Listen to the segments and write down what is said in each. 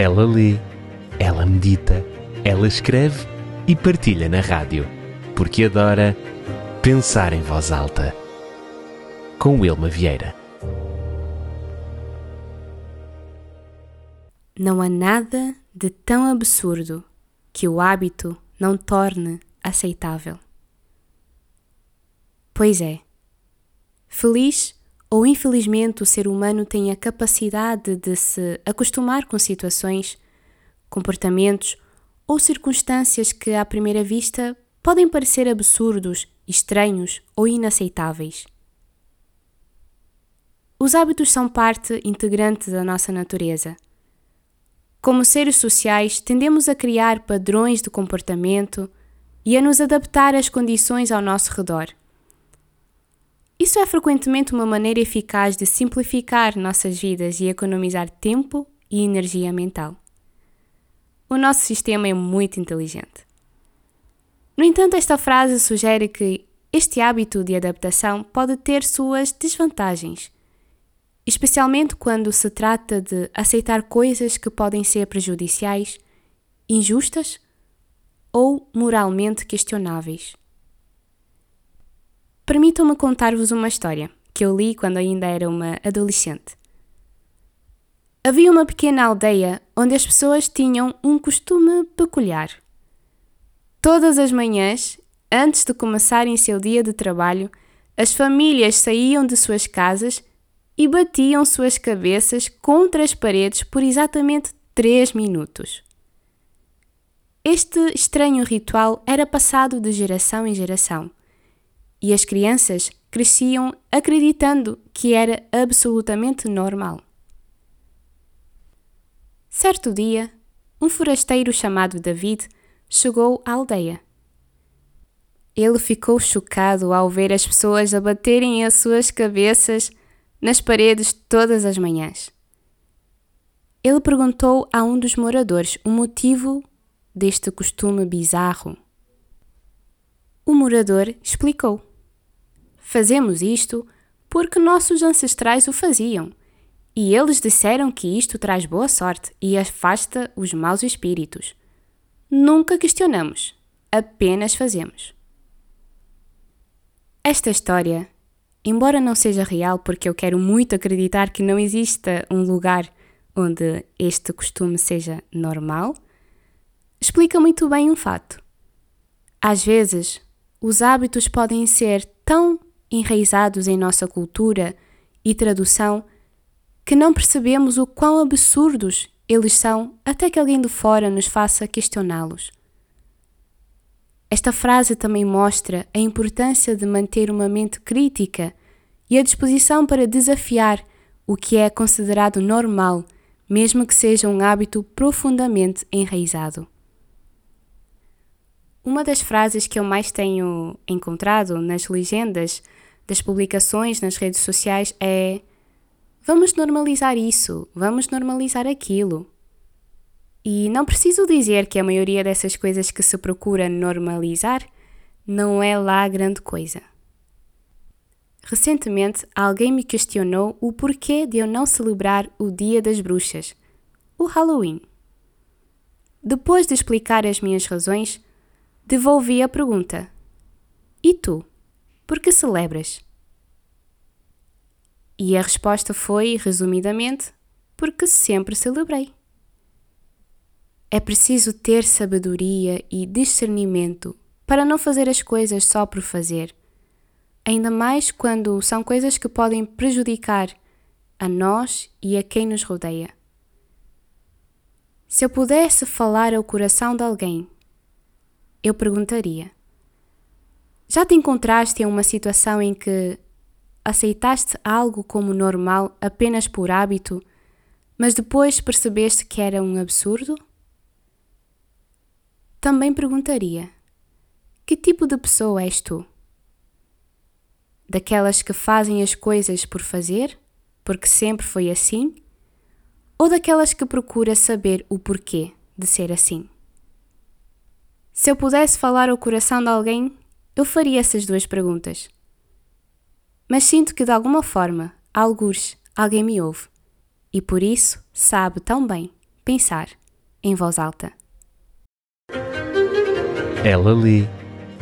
Ela lê, ela medita, ela escreve e partilha na rádio, porque adora pensar em voz alta. Com Wilma Vieira. Não há nada de tão absurdo que o hábito não torne aceitável. Pois é. Feliz ou infelizmente o ser humano tem a capacidade de se acostumar com situações, comportamentos ou circunstâncias que à primeira vista podem parecer absurdos, estranhos ou inaceitáveis. Os hábitos são parte integrante da nossa natureza. Como seres sociais, tendemos a criar padrões de comportamento e a nos adaptar às condições ao nosso redor. Isso é frequentemente uma maneira eficaz de simplificar nossas vidas e economizar tempo e energia mental. O nosso sistema é muito inteligente. No entanto, esta frase sugere que este hábito de adaptação pode ter suas desvantagens, especialmente quando se trata de aceitar coisas que podem ser prejudiciais, injustas ou moralmente questionáveis. Permitam-me contar-vos uma história que eu li quando ainda era uma adolescente. Havia uma pequena aldeia onde as pessoas tinham um costume peculiar. Todas as manhãs, antes de começarem seu dia de trabalho, as famílias saíam de suas casas e batiam suas cabeças contra as paredes por exatamente três minutos. Este estranho ritual era passado de geração em geração e as crianças cresciam acreditando que era absolutamente normal. Certo dia, um forasteiro chamado David chegou à aldeia. Ele ficou chocado ao ver as pessoas abaterem as suas cabeças nas paredes todas as manhãs. Ele perguntou a um dos moradores o motivo deste costume bizarro. O morador explicou. Fazemos isto porque nossos ancestrais o faziam, e eles disseram que isto traz boa sorte e afasta os maus espíritos. Nunca questionamos, apenas fazemos. Esta história, embora não seja real, porque eu quero muito acreditar que não exista um lugar onde este costume seja normal, explica muito bem um fato. Às vezes, os hábitos podem ser tão enraizados em nossa cultura e tradução que não percebemos o quão absurdos eles são até que alguém de fora nos faça questioná-los. Esta frase também mostra a importância de manter uma mente crítica e a disposição para desafiar o que é considerado normal, mesmo que seja um hábito profundamente enraizado. Uma das frases que eu mais tenho encontrado nas legendas das publicações nas redes sociais é: vamos normalizar isso, vamos normalizar aquilo. E não preciso dizer que a maioria dessas coisas que se procura normalizar não é lá grande coisa. Recentemente, alguém me questionou o porquê de eu não celebrar o Dia das Bruxas, o Halloween. Depois de explicar as minhas razões, devolvi a pergunta: E tu? Por que celebras? E a resposta foi, resumidamente, porque sempre celebrei. É preciso ter sabedoria e discernimento para não fazer as coisas só por fazer, ainda mais quando são coisas que podem prejudicar a nós e a quem nos rodeia. Se eu pudesse falar ao coração de alguém, eu perguntaria: já te encontraste em uma situação em que aceitaste algo como normal apenas por hábito, mas depois percebeste que era um absurdo? Também perguntaria: que tipo de pessoa és tu? Daquelas que fazem as coisas por fazer, porque sempre foi assim? Ou daquelas que procura saber o porquê de ser assim? Se eu pudesse falar ao coração de alguém, eu faria essas duas perguntas. Mas sinto que de alguma forma, alguns, alguém me ouve e por isso sabe tão bem pensar em voz alta. Ela lê,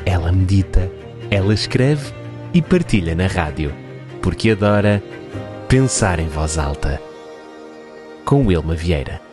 ela medita, ela escreve e partilha na rádio, porque adora pensar em voz alta. Com Wilma Vieira.